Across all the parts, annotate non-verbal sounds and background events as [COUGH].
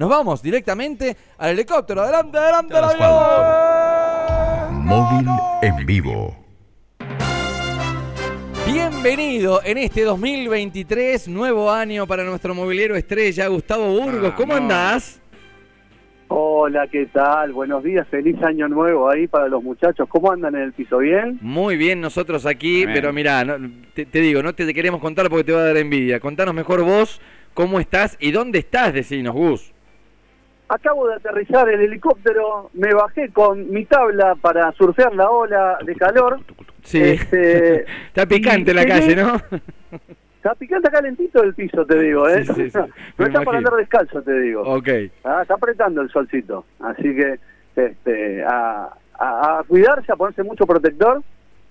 nos vamos directamente al helicóptero. ¡Adelante, adelante, el avión! Móvil en vivo. Bienvenido en este 2023, nuevo año para nuestro mobiliero estrella, Gustavo Burgos. ¿Cómo andás? Hola, ¿qué tal? Buenos días, feliz año nuevo ahí para los muchachos. ¿Cómo andan en el piso? ¿Bien? Muy bien, nosotros aquí, pero mirá, no- te, te digo, no te queremos contar porque te va a dar envidia. Contanos mejor vos cómo estás y dónde estás, decinos, Gus. Acabo de aterrizar el helicóptero, me bajé con mi tabla para surfear la ola de calor. Sí, Este, [LAUGHS] está picante la calle, ¿no? Está picante calentito el piso, te digo, ¿eh? Sí, sí, sí, [LAUGHS] no está para andar descalzo, te digo. Ok. Ah, está apretando el solcito. Así que este, a, a- a cuidarse, a ponerse mucho protector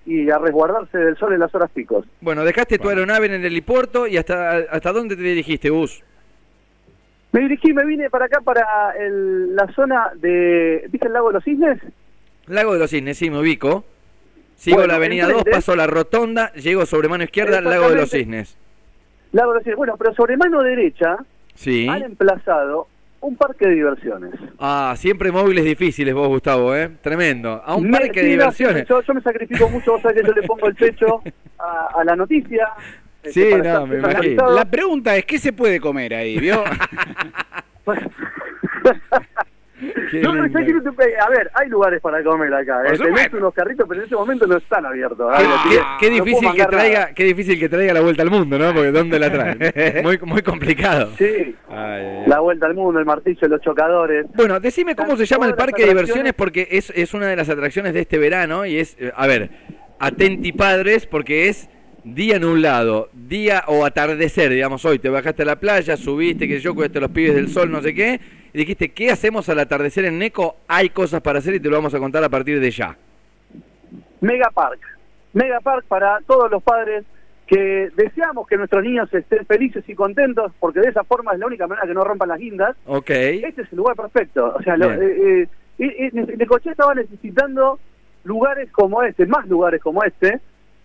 y a resguardarse del sol en las horas picos. Bueno, dejaste tu aeronave en el helipuerto y hasta, hasta dónde te dirigiste, Gus. Me dirigí, me vine para acá, para el- la zona de... ¿Viste el lago de los cisnes? Lago de los Cisnes, sí, me ubico. Sigo Bueno, la avenida 2, enfrente. paso la rotonda, llego sobre mano izquierda, Lago de los. Cisnes. Lago de los cisnes. Bueno, pero sobre mano derecha Sí. han emplazado un parque de diversiones. Ah, siempre móviles difíciles vos, Gustavo, ¿eh? Tremendo. A un Me- parque de sí, diversiones. Yo, yo me sacrifico mucho, vos sabés que yo le pongo el pecho [LAUGHS] a, a la noticia. Este, Sí, no, me imagino. La pregunta es, ¿qué se puede comer ahí, vio? [LAUGHS] No, lindo. ¿sabés qué te- a ver, hay lugares para comer acá. Eh, tenés unos carritos, pero en ese momento no están abiertos. Qué, ¿eh? Qué- no difícil que nada. traiga, qué difícil que traiga la vuelta al mundo, ¿no? Porque ¿dónde la trae? [LAUGHS] Muy, muy complicado. Sí, Ay, la vuelta al mundo, el martillo, los chocadores. Bueno, decime cómo se llama el parque de diversiones porque es, es una de las atracciones de este verano y es, eh, a ver, atenti padres porque es día nublado, día o atardecer, digamos hoy, te bajaste a la playa, subiste, que yo, cuidaste a los pibes del sol, no sé qué, y dijiste, ¿qué hacemos al atardecer en Neco? Hay cosas para hacer y te lo vamos a contar a partir de ya. Mega Park. Mega Park para todos los padres que deseamos que nuestros niños estén felices y contentos, porque de esa forma es la única manera que no rompan las guindas. Ok. Este es el lugar perfecto. O sea, lo- eh, eh, eh, eh, Necochea estaba necesitando lugares como este, más lugares como este,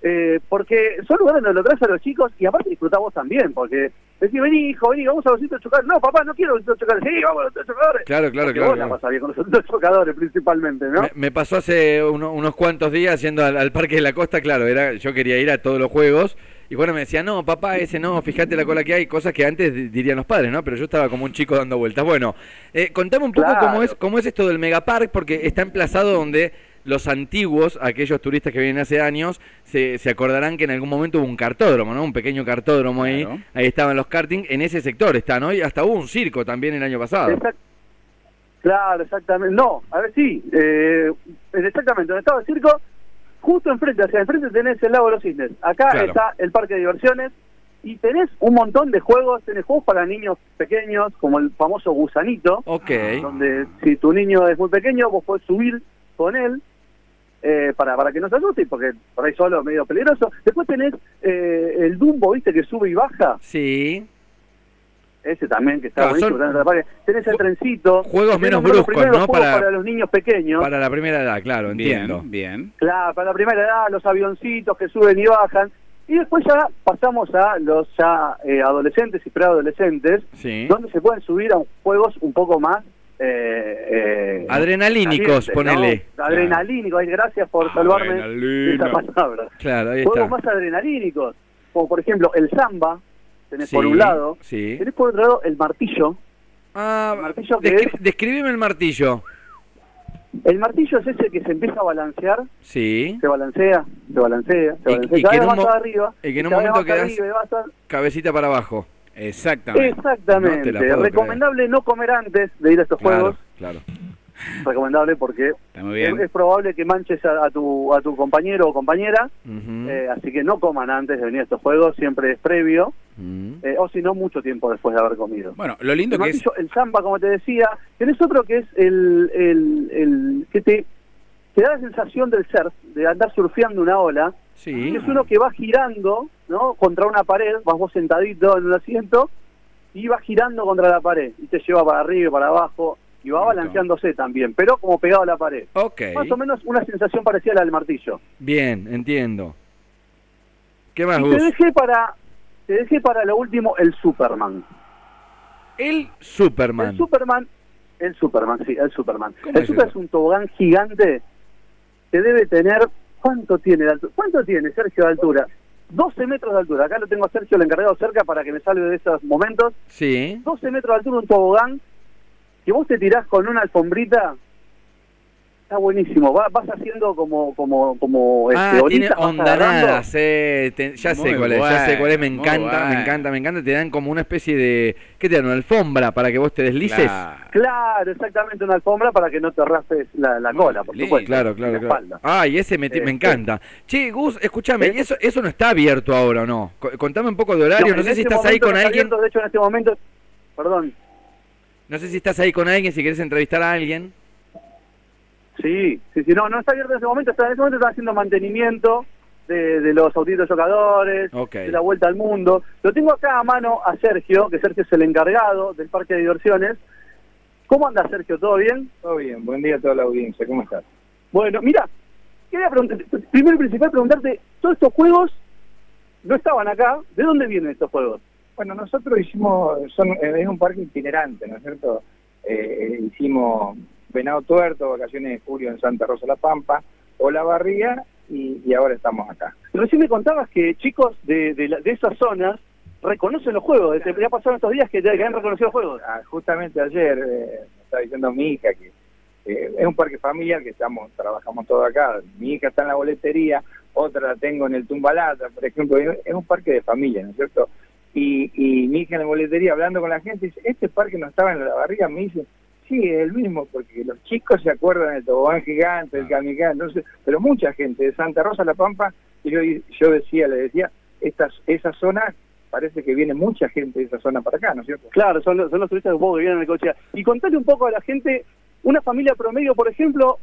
eh, porque son lugares donde lo traes a los chicos y aparte disfrutás vos también, porque decís, vení hijo, vení, vamos a los ositos chocadores. No, papá, no quiero los chocadores. Sí, vamos a los chocadores. Claro, claro, Porque claro, vos la claro. pasás bien con los chocadores principalmente, ¿no? Me, me pasó hace uno- unos cuantos días yendo al, al Parque de la Costa, claro, era yo quería ir a todos los juegos. Y bueno, me decía, no, papá, ese no, fíjate la cola que hay, cosas que antes di- dirían los padres, ¿no? Pero yo estaba como un chico dando vueltas. Bueno, eh, contame un poco Claro. cómo es cómo es esto del Megapark, porque está emplazado donde los antiguos, aquellos turistas que vienen hace años, se, se acordarán que en algún momento hubo un cartódromo, ¿no? Un pequeño cartódromo ahí, Claro. ahí estaban los karting, en ese sector está, ¿no? Y hasta hubo un circo también el año pasado. Exact- Claro, exactamente. No, a ver, sí. Eh, exactamente, donde estaba el circo, justo enfrente, hacia enfrente tenés el lago de los cisnes. Acá Claro. está el parque de diversiones y tenés un montón de juegos. Tenés juegos para niños pequeños, como el famoso gusanito, Ok. donde si tu niño es muy pequeño, vos podés subir con él. Eh, para, para que no se porque por ahí solo es medio peligroso. Después tenés eh, el Dumbo, ¿viste? Que sube y baja. Sí. Ese también, que está son parque. Tenés el trencito. juegos menos bruscos, ¿no? Para- para los niños pequeños. Para la primera edad, claro, entiendo. Bien, bien. Claro, para la primera edad, los avioncitos que suben y bajan. Y después ya pasamos a los ya eh, adolescentes y preadolescentes, Sí. donde se pueden subir a juegos un poco más... Eh, eh, Adrenalínicos, calientes, ponele. ¿no? Adrenalínicos, gracias por salvarme de Adrenalina. esa palabra. Claro, ahí Juegos está. más adrenalínicos, como por ejemplo el samba, tenés por un lado, Sí. tenés por otro lado el martillo. Ah, El martillo que descri- es- describime el martillo. El martillo es ese que se empieza a balancear Sí. se balancea, se balancea, se Y- balancea. y cada que en un arriba. y que en un momento más quedás- arriba y Cabecita para abajo. Exactamente. Exactamente. Recomendable no comer antes de ir a estos Claro, juegos. claro. Recomendable porque es, probable que manches a, a tu a tu compañero o compañera. Eh, así que no coman antes de venir a estos juegos, siempre es previo. Eh, o si no, mucho tiempo después de haber comido. Bueno, lo lindo el, que es... el samba, como te decía. Tenés otro que es el, el, el que te, te da la sensación del surf, de andar surfeando una ola. Sí. Es uno que va girando, ¿no? Contra una pared, vas vos sentadito en un asiento y va girando contra la pared y te lleva para arriba y para abajo y va balanceándose también, pero como pegado a la pared. Ok. Más o menos una sensación parecida a la del martillo. Bien, entiendo. ¿Qué más, Y te dejé para te dejé para lo último el Superman. El Superman. El Superman, el Superman, sí, el Superman. ¿Cómo El Superman es un tobogán gigante que debe tener, ¿cuánto tiene de altura? ¿Cuánto tiene Sergio de altura? 12 metros de altura. Acá lo tengo a Sergio, el encargado cerca para que me salve de esos momentos. Sí. 12 metros de altura un tobogán que vos te tirás con una alfombrita. Está buenísimo. Va- vas haciendo como como como Ah, este, tiene ondanadas, eh, te- ya sé cuál es, ya sé cuál es, me encanta, me encanta, me encanta, te dan como una especie de, ¿qué te dan? Una alfombra para que vos te deslices. Claro. Claro, exactamente una alfombra para que no te raspes la, la cola, por lindo. supuesto. Claro, claro, la claro. espalda. Ah, y ese me, me Este. encanta. Che, Gus, escúchame, ¿Eh? ¿y eso, eso no está abierto ahora o no? Co- Contame un poco de horario, no, sé si este estás ahí con no está alguien, abierto, de hecho, en este momento, perdón, no sé si estás ahí con alguien, si querés entrevistar a alguien. Sí, sí, sí, no, no está abierto en ese momento, está, en ese momento está haciendo mantenimiento de, de los autitos chocadores, Ok. de la vuelta al mundo. Lo tengo acá a mano a Sergio, que Sergio es el encargado del parque de diversiones. ¿Cómo anda Sergio? ¿Todo bien? Todo bien, buen día a toda la audiencia, ¿cómo estás? Bueno, mira, quería preguntarte, primero y principal preguntarte, todos estos juegos no estaban acá, ¿de dónde vienen estos juegos? Bueno, nosotros hicimos, son, eh, es un parque itinerante, ¿no es cierto? Eh, hicimos Venado Tuerto, Vacaciones de Julio en Santa Rosa La Pampa, Olavarría y, y ahora estamos acá. Recién me contabas que chicos de, de, la- de esas zonas reconocen los juegos, ¿te ya pasaron estos días que, ya- que han reconocido los juegos? Ah, justamente ayer eh, me estaba diciendo mi hija que eh, es un parque familiar que estamos trabajamos todo acá. Mi hija está en la boletería, otra la tengo en el Tumbalata, por ejemplo. Es es un parque de familia, ¿no es cierto? Y, y mi hija en la boletería hablando con la gente dice, este parque no estaba en la barriga, me dice, sí, es el mismo, porque los chicos se acuerdan del tobogán gigante, el kamikaze, entonces, pero mucha gente de Santa Rosa La Pampa, y yo, yo decía, le decía, estas, esa zona, parece que viene mucha gente de esa zona para acá, ¿no es cierto? Claro, son, los- son los turistas que vienen en el coche. Y contale un poco a la gente, una familia promedio, por ejemplo,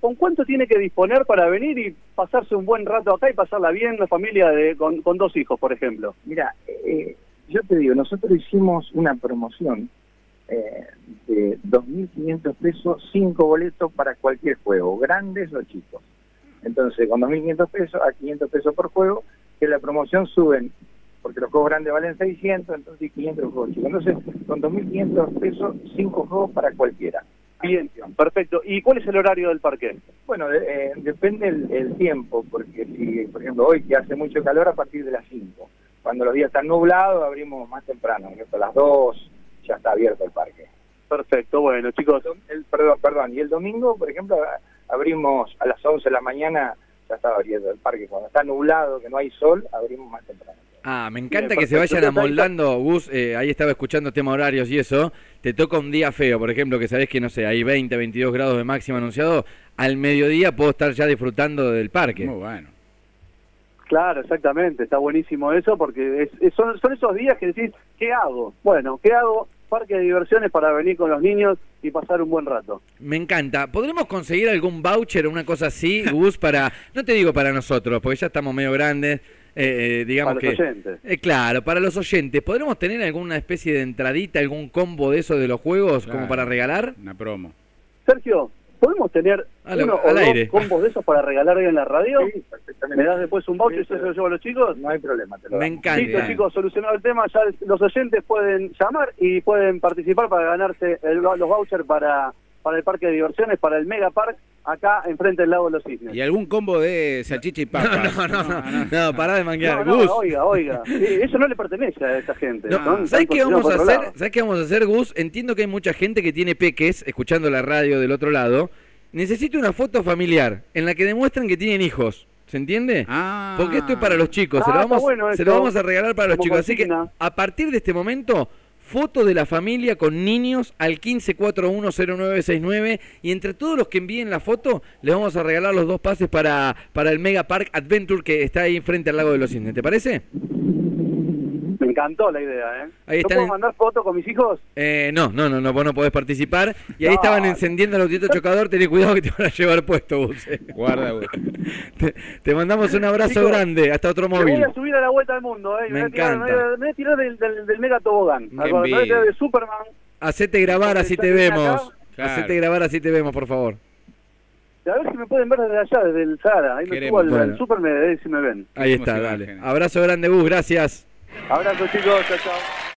¿con cuánto tiene que disponer para venir y pasarse un buen rato acá y pasarla bien, una familia de, con, con dos hijos, por ejemplo? Mira, eh, yo te digo, nosotros hicimos una promoción eh, de 2.500 pesos, cinco boletos para cualquier juego, grandes o chicos. Entonces, con 2.500 pesos a 500 pesos por juego, que la promoción suben, porque los juegos grandes valen 600, entonces 500 los juegos chicos. Entonces, con 2.500 pesos, cinco juegos para cualquiera. Bien, perfecto. ¿Y cuál es el horario del parque? Bueno, eh, depende el, el tiempo, porque si, por ejemplo, hoy que hace mucho calor a partir de las 5. Cuando los días están nublados, abrimos más temprano, ¿no? a las 2 ya está abierto el parque. Perfecto, bueno, chicos. El, perdón, perdón, y el domingo, por ejemplo, abrimos a las 11 de la mañana, ya está abierto el parque. Cuando está nublado, que no hay sol, abrimos más temprano. Ah, me encanta Bien, que se vayan amoldando, Gus, eh, ahí estaba escuchando tema horarios y eso, te toca un día feo, por ejemplo, que sabés que, no sé, hay 20, 22 grados de máximo anunciado, al mediodía puedo estar ya disfrutando del parque. Muy bueno. Claro, exactamente, está buenísimo eso porque es- es- son, son esos días que decís, ¿qué hago? Bueno, ¿qué hago? Parque de diversiones para venir con los niños y pasar un buen rato. Me encanta. ¿Podremos conseguir algún voucher o una cosa así, [LAUGHS] Gus, para, no te digo para nosotros, porque ya estamos medio grandes, eh, eh, digamos Para los que... oyentes. Eh, claro, para los oyentes, ¿podremos tener alguna especie de entradita, algún combo de eso de los juegos como para regalar? Una promo. Sergio, ¿podemos tener Al- uno al o aire. dos combos de esos para regalar hoy en la radio? Sí, perfectamente. ¿Me das después un voucher y Sí, yo se lo llevo a los chicos? No hay problema, te lo Me encanta. Listo, chicos, solucionado el tema. Ya los oyentes pueden llamar y pueden participar para ganarse el- los vouchers para, para el parque de diversiones, para el Mega Park, acá enfrente del lago de los cisnes. Y algún combo de salchicha y No, papas. no, no, no, no, pará de manguear, No, no, Gus. oiga, oiga. Sí, eso no le pertenece a esa gente. No, ¿Sabes qué vamos a hacer? lado. ¿Sabes qué vamos a hacer, Gus? Entiendo que hay mucha gente que tiene peques escuchando la radio del otro lado. Necesito una foto familiar en la que demuestren que tienen hijos. ¿Se entiende? Ah. Porque esto es para los chicos, se, Ah, lo está vamos, bueno se lo vamos a regalar para los chicos. Así que a partir de este momento, foto de la familia con niños al 15410969 y entre todos los que envíen la foto les vamos a regalar los dos pases para, para el Mega Park Adventure que está ahí frente al lago de los Cisnes. ¿Te parece? Me encantó la idea, ¿eh? Ahí ¿Yo están puedo en- mandar fotos con mis hijos? Eh, no, no, no, no, vos no podés participar. Y ahí No. estaban encendiendo el autito chocador, tenés cuidado que te van a llevar puesto, Gus. eh. Guarda, güey. [LAUGHS] Te, te mandamos un abrazo Chicos, grande, hasta otro Me móvil. voy a subir a la vuelta al mundo, ¿eh? Me voy a tirar- encanta. Me voy a, me voy a tirar del, del, del mega tobogán. Me voy a tirar de Superman. Hacete grabar, así te vemos. Claro. Hacete grabar, así te vemos, por favor. A ver si me pueden ver desde allá, desde el Sahara. Ahí me Queremos. subo al, al Bueno. Super, me, si me ven. Ahí está, dale. imágenes. Abrazo grande, Gus, gracias. Abrazo, chicos. Chao, chao.